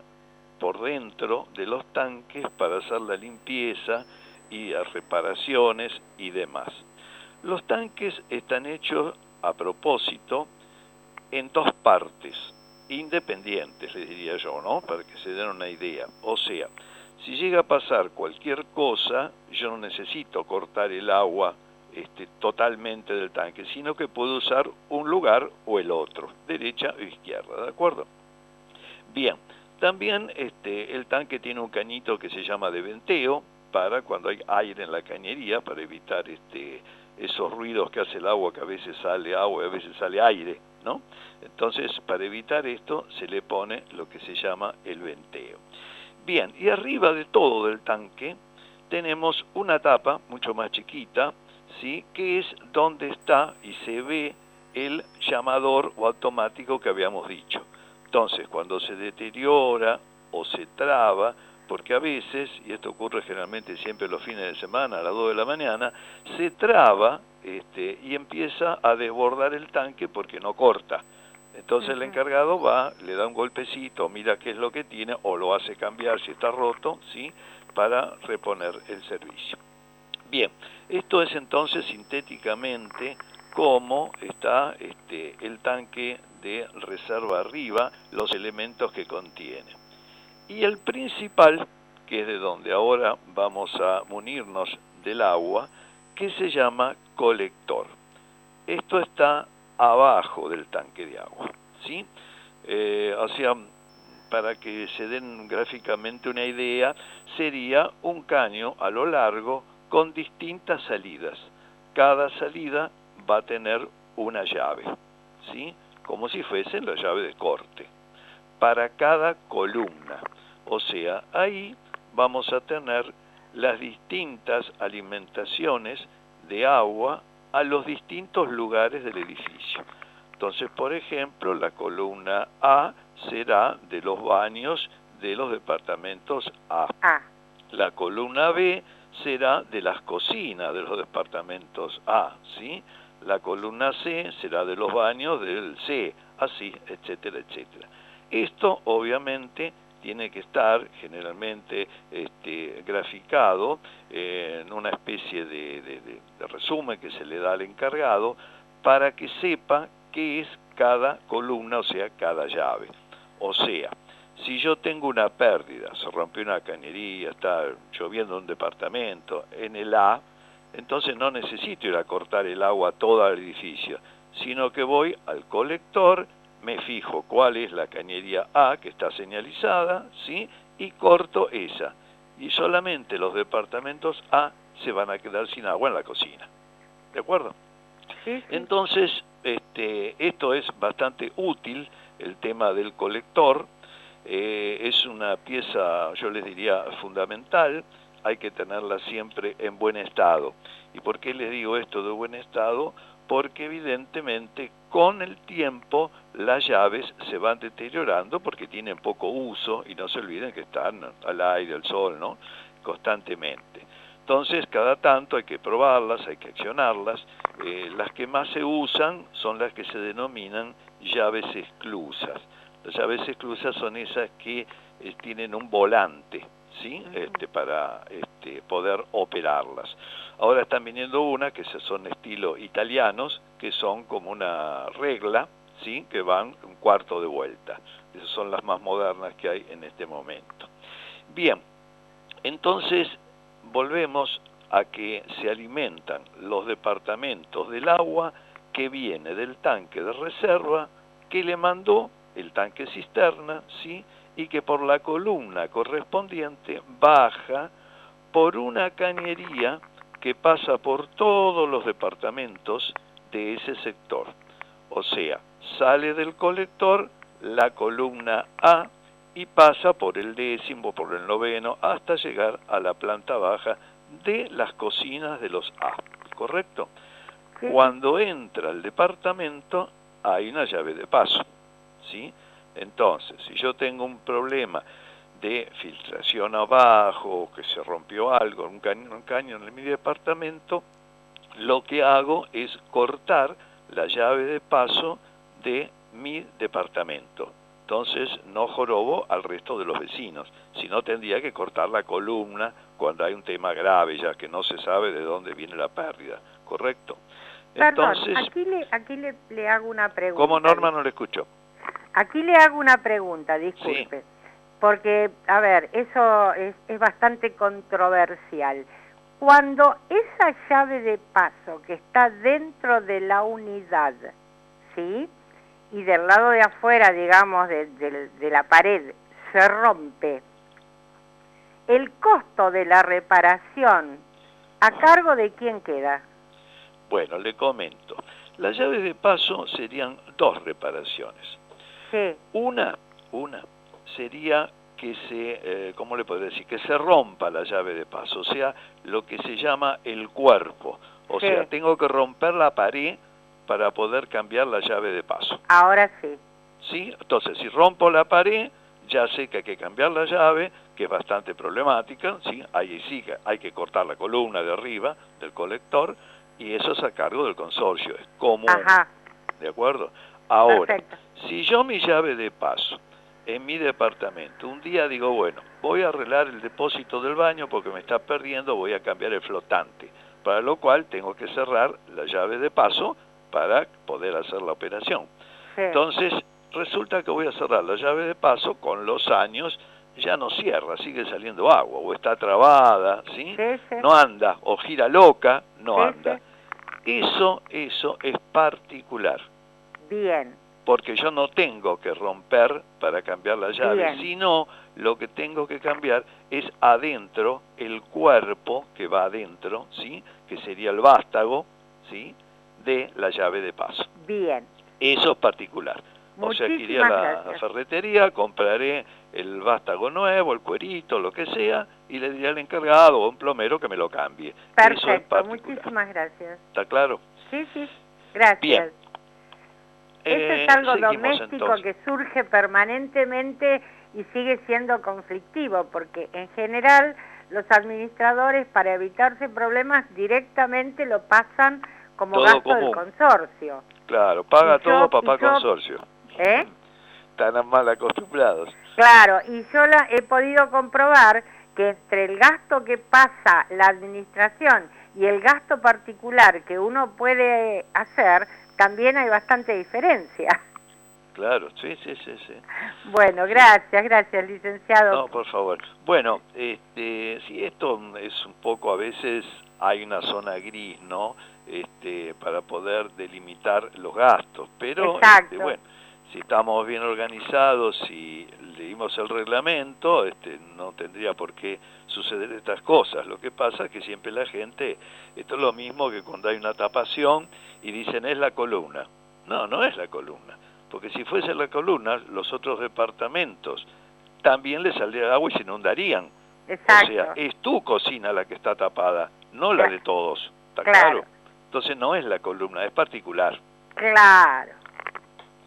por dentro de los tanques para hacer la limpieza y reparaciones y demás. Los tanques están hechos a propósito en dos partes, independientes, les diría yo, ¿no? Para que se den una idea. O sea, si llega a pasar cualquier cosa, yo no necesito cortar el agua este, totalmente del tanque, sino que puedo usar un lugar o el otro, derecha o izquierda, ¿de acuerdo? Bien, también este, el tanque tiene un cañito que se llama de venteo, para cuando hay aire en la cañería, para evitar este, esos ruidos que hace el agua, que a veces sale agua y a veces sale aire, ¿no? Entonces, para evitar esto, se le pone lo que se llama el venteo. Bien, y arriba de todo del tanque tenemos una tapa mucho más chiquita, ¿sí? que es donde está y se ve el llamador o automático que habíamos dicho. Entonces, cuando se deteriora o se traba, porque a veces, y esto ocurre generalmente siempre los fines de semana a las 2 de la mañana, se traba este, y empieza a desbordar el tanque porque no corta. Entonces el encargado va, le da un golpecito, mira qué es lo que tiene o lo hace cambiar si está roto, ¿sí? para reponer el servicio. Bien, esto es entonces sintéticamente cómo está este, el tanque de reserva arriba, los elementos que contiene. Y el principal, que es de donde ahora vamos a munirnos del agua, que se llama colector. Esto está abajo del tanque de agua. ¿sí? Eh, o sea, para que se den gráficamente una idea, sería un caño a lo largo con distintas salidas. Cada salida va a tener una llave, ¿sí? como si fuese la llave de corte, para cada columna. O sea, ahí vamos a tener las distintas alimentaciones de agua a los distintos lugares del edificio. Entonces, por ejemplo, la columna A será de los baños de los departamentos A. La columna B será de las cocinas de los departamentos A, ¿sí? La columna C será de los baños del C, así, etcétera, etcétera. Esto obviamente tiene que estar generalmente este, graficado en una especie de, resumen que se le da al encargado para que sepa qué es cada columna, o sea, cada llave. O sea, si yo tengo una pérdida, se rompió una cañería, está lloviendo un departamento en el A, entonces no necesito ir a cortar el agua a todo el edificio, sino que voy al colector, me fijo cuál es la cañería A que está señalizada, ¿sí? y corto esa. Y solamente los departamentos A se van a quedar sin agua en la cocina. ¿De acuerdo? Entonces, este, esto es bastante útil, el tema del colector. Eh, es una pieza, yo les diría, fundamental hay que tenerla siempre en buen estado. ¿Y por qué les digo esto de buen estado? Porque evidentemente con el tiempo las llaves se van deteriorando porque tienen poco uso y no se olviden que están al aire, al sol, ¿no? Constantemente. Entonces, cada tanto hay que probarlas, hay que accionarlas. Eh, las que más se usan son las que se denominan llaves exclusas. Las llaves exclusas son esas que eh, tienen un volante, ¿sí? este, para este, poder operarlas. Ahora están viniendo una que son estilo italianos, que son como una regla, ¿sí? que van un cuarto de vuelta. Esas son las más modernas que hay en este momento. Bien, entonces volvemos a que se alimentan los departamentos del agua que viene del tanque de reserva que le mandó el tanque cisterna, ¿sí? Y que por la columna correspondiente baja por una cañería que pasa por todos los departamentos de ese sector. O sea, sale del colector la columna A y pasa por el décimo, por el noveno, hasta llegar a la planta baja de las cocinas de los A, ¿correcto? Sí. Cuando entra al departamento hay una llave de paso, ¿sí? Entonces, si yo tengo un problema de filtración abajo, que se rompió algo, un caño, un caño en mi departamento, lo que hago es cortar la llave de paso de mi departamento. Entonces no jorobo al resto de los vecinos, sino tendría que cortar la columna cuando hay un tema grave, ya que no se sabe de dónde viene la pérdida, ¿correcto? Perdón, Entonces, aquí, le, aquí le, le hago una pregunta. como Norma no le escucho. Aquí le hago una pregunta, disculpe. Porque, a ver, eso es, es bastante controversial. Cuando esa llave de paso que está dentro de la unidad, ¿sí? Y del lado de afuera, digamos, de, de- de la pared, se rompe, el costo de la reparación, ¿a cargo de quién queda? Bueno, le comento. Las llaves de paso serían dos reparaciones. Sí, Una, una sería que se, eh, ¿cómo le puedo decir? Que se rompa la llave de paso, o sea, lo que se llama el cuerpo. O Sí. sea, tengo que romper la pared para poder cambiar la llave de paso. ahora sí. ¿Sí? Entonces, si rompo la pared, ya sé que hay que cambiar la llave, que es bastante problemática, ¿sí? Ahí sí hay que cortar la columna de arriba del colector, y eso es a cargo del consorcio, es común, Ajá, ¿de acuerdo? Ahora, perfecto. Si yo mi llave de paso en mi departamento, un día digo, bueno, voy a arreglar el depósito del baño porque me está perdiendo, voy a cambiar el flotante, para lo cual tengo que cerrar la llave de paso para poder hacer la operación. Sí. Entonces, resulta que voy a cerrar la llave de paso, con los años ya no cierra, sigue saliendo agua, o está trabada, ¿sí? Sí, sí. No anda, o gira loca, no anda. Eso, eso es particular Bien, porque yo no tengo que romper para cambiar la llave, Bien. sino lo que tengo que cambiar es adentro el cuerpo que va adentro, ¿sí? Que sería el vástago, ¿sí? De la llave de paso. bien. Eso es particular. O sea, que iría a Muchísimas la gracias. ferretería, compraré el vástago nuevo, el cuerito, lo que sea, y le diré al encargado o a un plomero que me lo cambie. Eso es Perfecto, particular. muchísimas gracias. ¿Está claro? Sí, sí, gracias. Bien. Eso Eh, es algo doméstico entonces. que surge permanentemente y sigue siendo conflictivo, porque en general los administradores, para evitarse problemas, directamente lo pasan como Todo gasto del consorcio. Claro, paga yo- todo papá yo- consorcio. ¿Eh? Están mal acostumbrados. Claro, y yo la, he podido comprobar que entre el gasto que pasa la administración y el gasto particular que uno puede hacer, también hay bastante diferencia. Claro, sí, sí, sí, sí. Bueno, gracias, gracias, licenciado. No, por favor. Bueno, este, sí, esto es un poco, a veces hay una zona gris, ¿no? Este, para poder delimitar los gastos, pero Exacto. este, bueno, si estamos bien organizados, si leímos el reglamento, este, no tendría por qué suceder estas cosas. Lo que pasa es que siempre la gente, esto es lo mismo que cuando hay una tapación y dicen es la columna. No, no es la columna, porque si fuese la columna, los otros departamentos también les saldría agua y se inundarían. Exacto. O sea, es tu cocina la que está tapada, no la de todos. ¿Está Claro. claro? Entonces no es la columna, es particular. Claro,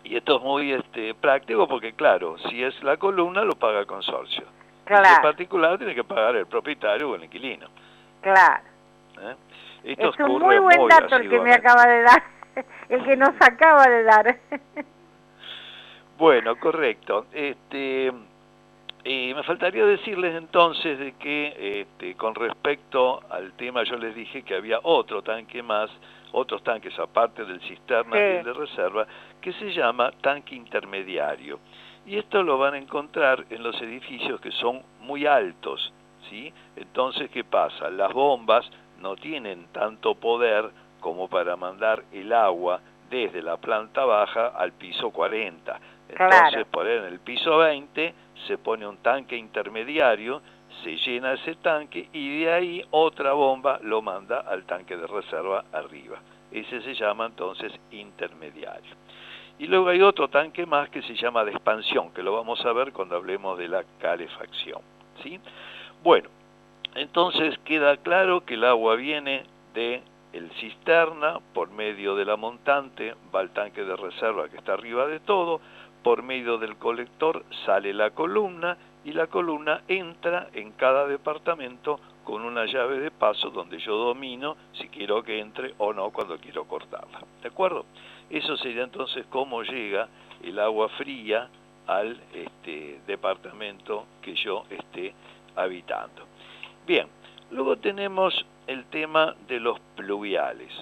Y esto es muy este, práctico porque, claro, si es la columna, lo paga el consorcio. Si es claro, particular, tiene que pagar el propietario o el inquilino. claro. ¿eh? Esto Es un muy buen dato el que me acaba de dar, el que nos acaba de dar. Bueno, correcto. Este, eh, me faltaría decirles entonces de que este, con respecto al tema yo les dije que había otro tanque más, otros tanques aparte del cisterna Sí. y el de reserva, que se llama tanque intermediario. Y esto lo van a encontrar en los edificios que son muy altos, ¿sí? Entonces, ¿qué pasa? Las bombas no tienen tanto poder como para mandar el agua desde la planta baja al piso 40. Entonces, Claro. por en el piso 20 se pone un tanque intermediario, se llena ese tanque y de ahí otra bomba lo manda al tanque de reserva arriba. Ese se llama entonces intermediario. Y luego hay otro tanque más que se llama de expansión, que lo vamos a ver cuando hablemos de la calefacción. ¿sí? Bueno, entonces queda claro que el agua viene de el cisterna, por medio de la montante va al tanque de reserva que está arriba de todo, por medio del colector sale la columna y la columna entra en cada departamento con una llave de paso donde yo domino si quiero que entre o no cuando quiero cortarla. ¿De acuerdo? Eso sería entonces cómo llega el agua fría al este, departamento que yo esté habitando. Bien, luego tenemos el tema de los pluviales.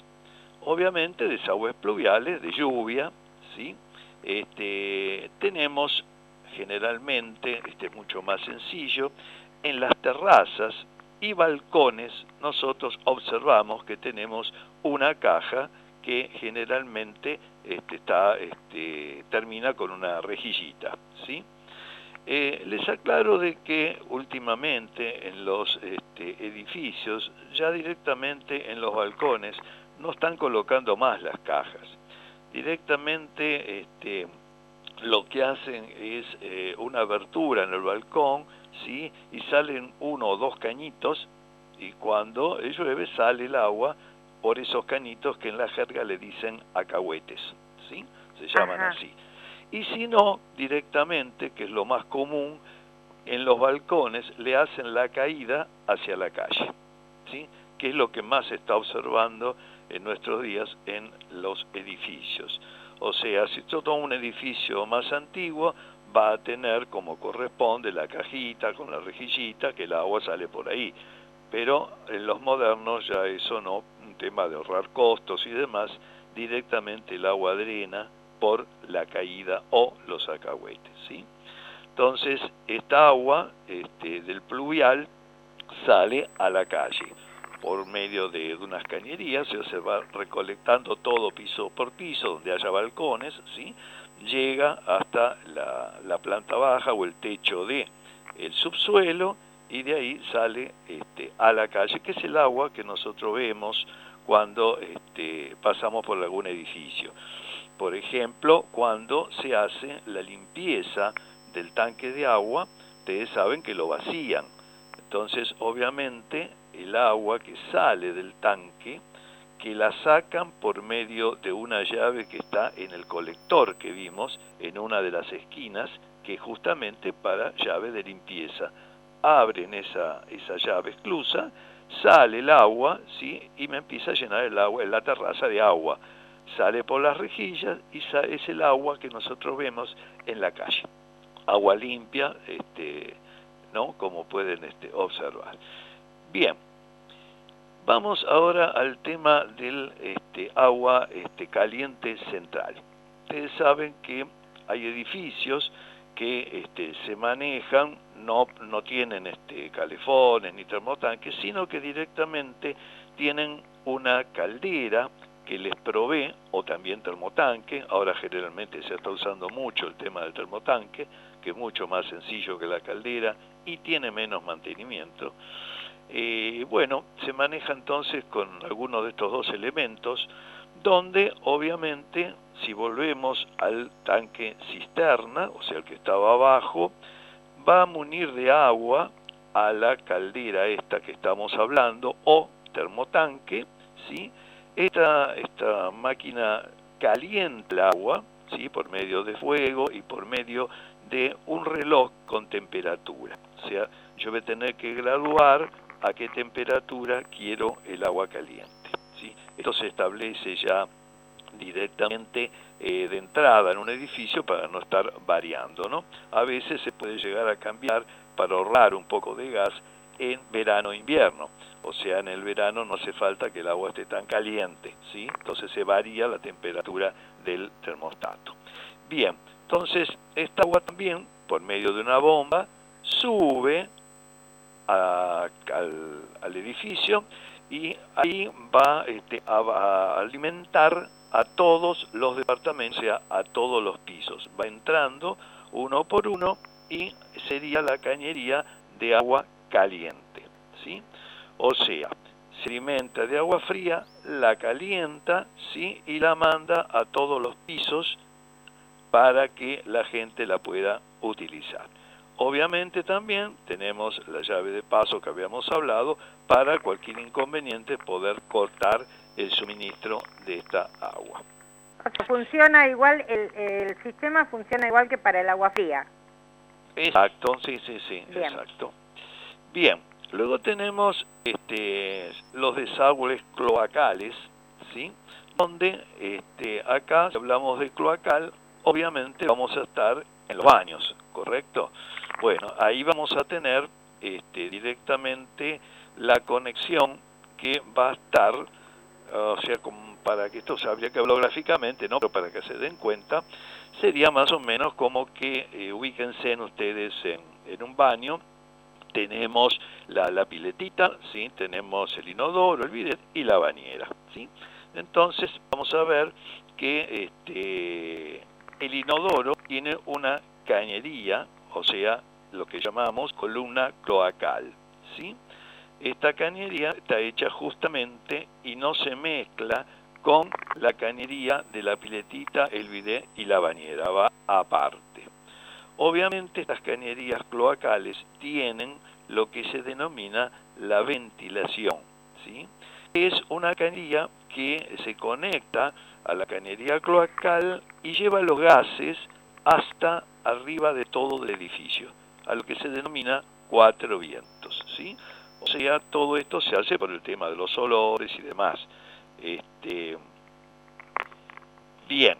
Obviamente desagües pluviales de lluvia, ¿sí? Este, tenemos generalmente, este es mucho más sencillo, en las terrazas y balcones nosotros observamos que tenemos una caja que generalmente este, está, este, termina con una rejillita. ¿sí? Eh, les aclaro de que últimamente en los este, edificios, ya directamente en los balcones, no están colocando más las cajas. Directamente este, lo que hacen es eh, una abertura en el balcón, ¿sí? y salen uno o dos cañitos, y cuando llueve sale el agua por esos cañitos que en la jerga le dicen acahuetes, ¿sí? se llaman así. Y si no, directamente, que es lo más común, en los balcones le hacen la caída hacia la calle, ¿sí? que es lo que más se está observando en nuestros días en los edificios. O sea, si todo un edificio más antiguo va a tener como corresponde la cajita con la rejillita, que el agua sale por ahí. Pero en los modernos ya eso no, un tema de ahorrar costos y demás, directamente el agua drena por la caída o los acahuetes. ¿sí? Entonces, esta agua este, del pluvial sale a la calle por medio de, unas cañerías, se va recolectando todo piso por piso, donde haya balcones, ¿sí? llega hasta la, planta baja o el techo de el subsuelo y de ahí sale este, a la calle, que es el agua que nosotros vemos cuando este, pasamos por algún edificio. Por ejemplo, cuando se hace la limpieza del tanque de agua, ustedes saben que lo vacían. Entonces, obviamente, el agua que sale del tanque, que la sacan por medio de una llave que está en el colector que vimos en una de las esquinas, que es justamente para llave de limpieza. Abren esa, esa llave exclusa, sale el agua, ¿sí? y me empieza a llenar el agua en la terraza de agua. Sale por las rejillas y es el agua que nosotros vemos en la calle. Agua limpia, este, ¿no? como pueden este, observar. Bien, Vamos ahora al tema del este, agua este, caliente central. Ustedes saben que hay edificios que este, se manejan, no, no tienen este, calefones ni termotanques, sino que directamente tienen una caldera que les provee, o también termotanque, ahora generalmente se está usando mucho el tema del termotanque, que es mucho más sencillo que la caldera y tiene menos mantenimiento, eh, bueno, se maneja entonces con alguno de estos dos elementos, donde obviamente si volvemos al tanque cisterna, o sea, el que estaba abajo, va a munir de agua a la caldera esta que estamos hablando, o termotanque, ¿sí? Esta, esta máquina calienta el agua, ¿sí? Por medio de fuego y por medio de un reloj con temperatura. O sea, yo voy a tener que graduar a qué temperatura quiero el agua caliente. ¿sí? Esto se establece ya directamente eh, de entrada en un edificio para no estar variando. ¿no? A veces se puede llegar a cambiar para ahorrar un poco de gas en verano e invierno. O sea, en el verano no hace falta que el agua esté tan caliente, ¿sí? Entonces se varía la temperatura del termostato. Bien, entonces esta agua también, por medio de una bomba, sube al, edificio y ahí va este, a, alimentar a todos los departamentos, o sea, a todos los pisos. Va entrando uno por uno y sería la cañería de agua caliente, ¿sí? O sea, se alimenta de agua fría, la calienta, ¿sí? Y la manda a todos los pisos para que la gente la pueda utilizar. Obviamente también tenemos la llave de paso que habíamos hablado para cualquier inconveniente poder cortar el suministro de esta agua. funciona igual, el, el sistema funciona igual que para el agua fría. Exacto, sí, sí, sí, exacto. Bien, luego tenemos este, los desagües cloacales, ¿sí? Donde este, acá, si hablamos de cloacal, obviamente vamos a estar en los baños, ¿correcto? Bueno, ahí vamos a tener este, directamente la conexión que va a estar, o sea, para que esto se habría que hablar gráficamente, ¿no? Pero para que se den cuenta, sería más o menos como que eh, ubíquense en ustedes en, en, un baño, tenemos la, la, piletita, ¿sí? tenemos el inodoro, el bidet y la bañera. ¿sí? Entonces vamos a ver que este, el inodoro tiene una cañería, o sea, lo que llamamos columna cloacal. ¿sí? Esta cañería está hecha justamente y no se mezcla con la cañería de la piletita, el bidet y la bañera, va aparte. Obviamente estas cañerías cloacales tienen lo que se denomina la ventilación, ¿sí? Es una cañería que se conecta a la cañería cloacal y lleva los gases hasta arriba de todo el edificio, a lo que se denomina cuatro vientos, ¿sí? O sea, todo esto se hace por el tema de los olores y demás. Este, bien,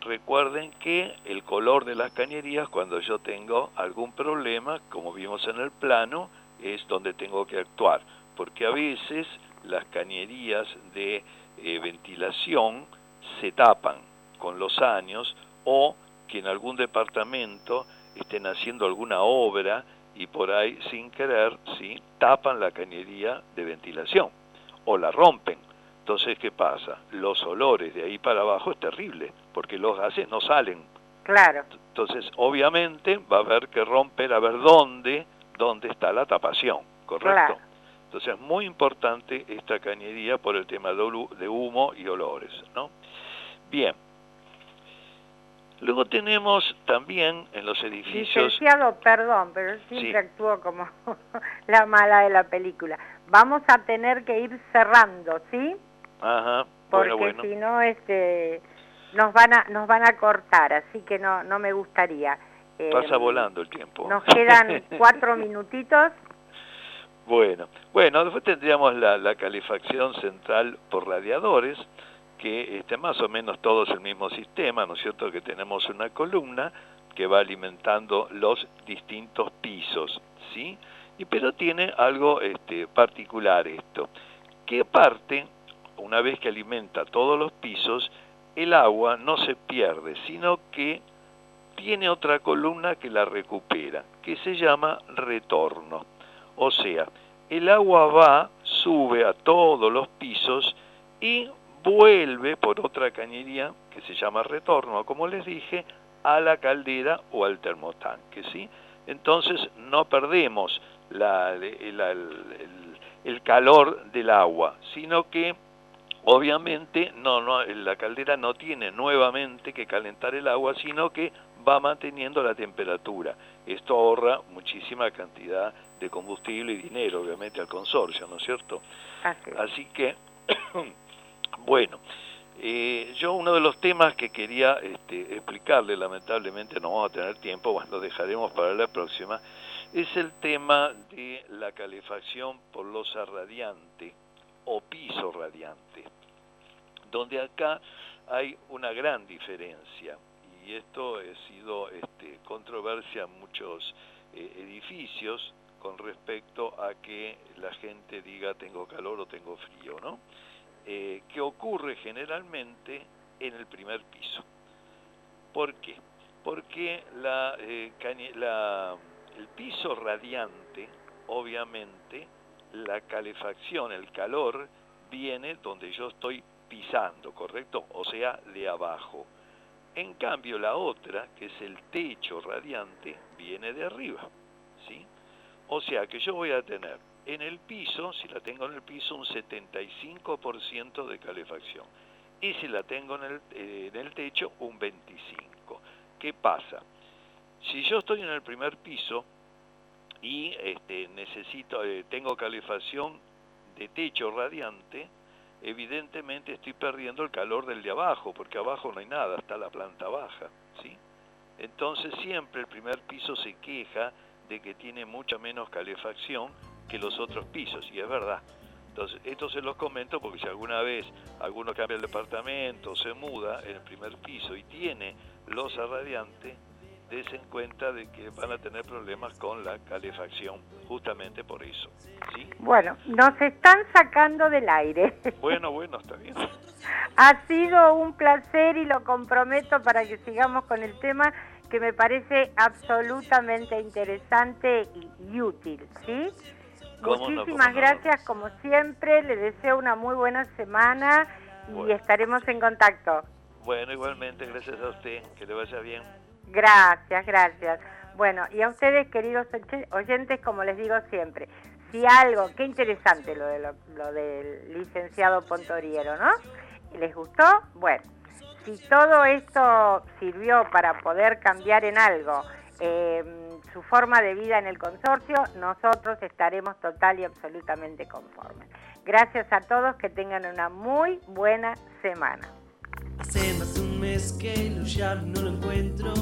recuerden que el color de las cañerías cuando yo tengo algún problema, como vimos en el plano, es donde tengo que actuar, porque a veces las cañerías de eh, ventilación se tapan con los años o que en algún departamento estén haciendo alguna obra y por ahí sin querer ¿sí? tapan la cañería de ventilación o la rompen entonces, ¿qué pasa? Los olores de ahí para abajo es terrible, porque los gases no salen. Claro. Entonces, obviamente, va a haber que romper a ver dónde, dónde está la tapación, ¿correcto? Claro. Entonces, es muy importante esta cañería por el tema de humo y olores, ¿no? Bien. Luego tenemos también en los edificios... Licenciado, perdón, pero siempre actúo como la mala de la película. Vamos a tener que ir cerrando, ¿sí? Ajá. Porque si no, este, nos van a nos van a cortar, así que no no me gustaría. Pasa em, volando el tiempo. Nos quedan cuatro minutitos. Bueno, bueno, después tendríamos la, la calefacción central por radiadores, que este, más o menos todos el mismo sistema, ¿no es cierto? Que tenemos una columna que va alimentando los distintos pisos, ¿sí? Y pero tiene algo este, particular esto, que parte una vez que alimenta todos los pisos, el agua no se pierde, sino que tiene otra columna que la recupera, que se llama retorno. O sea, el agua va, sube a todos los pisos y vuelve por otra cañería que se llama retorno, como les dije, a la caldera o al termotanque, ¿sí? Entonces no perdemos el calor del agua, sino que Obviamente, no, no, la caldera no tiene nuevamente que calentar el agua, sino que va manteniendo la temperatura. Esto ahorra muchísima cantidad de combustible y dinero, obviamente, al consorcio, ¿no es cierto? Así, que, bueno, eh, yo uno de los temas que quería este, explicarle, lamentablemente no vamos a tener tiempo, bueno, lo dejaremos para la próxima, es el tema de la calefacción por losa radiante o piso radiante, donde acá hay una gran diferencia y esto ha sido este, controversia en muchos eh, edificios con respecto a que la gente diga tengo calor o tengo frío, ¿no? Eh, que ocurre generalmente en el primer piso. ¿Por qué? Porque eh, el piso radiante, obviamente, la calefacción, el calor, viene donde yo estoy pisando, ¿correcto? O sea, de abajo. En cambio, la otra, que es el techo radiante, viene de arriba, ¿sí? O sea que yo voy a tener en el piso, si la tengo en el piso, un 75% de calefacción. Y si la tengo en el, eh, techo, un 25%. ¿Qué pasa? Si yo estoy en el primer piso y este, necesito, eh, tengo calefacción de techo radiante, evidentemente estoy perdiendo el calor del de abajo, porque abajo no hay nada, está la planta baja, ¿sí? Entonces siempre el primer piso se queja de que tiene mucha menos calefacción que los otros pisos, y es verdad. Entonces, esto se los comento porque si alguna vez alguno cambia el departamento, se muda en el primer piso y tiene losa radiante, des en cuenta de que van a tener problemas con la calefacción, justamente por eso. ¿sí? Bueno, nos están sacando del aire. Bueno, bueno, está bien. Ha sido un placer y lo comprometo para que sigamos con el tema que me parece absolutamente interesante y útil, ¿sí? ¿Cómo no, Muchísimas no? gracias, como siempre, le deseo una muy buena semana y Bueno. estaremos en contacto. Bueno, igualmente, gracias a usted, que le vaya bien. Gracias, gracias. Bueno, y a ustedes, queridos oye- oyentes, como les digo siempre, si algo, qué interesante lo, de lo, lo del licenciado Pontoriero, ¿no? ¿Les gustó? Bueno, si todo esto sirvió para poder cambiar en algo eh, su forma de vida en el consorcio, nosotros estaremos total y absolutamente conformes. Gracias a todos, que tengan una muy buena semana. Hace más de un mes que no lo encuentro.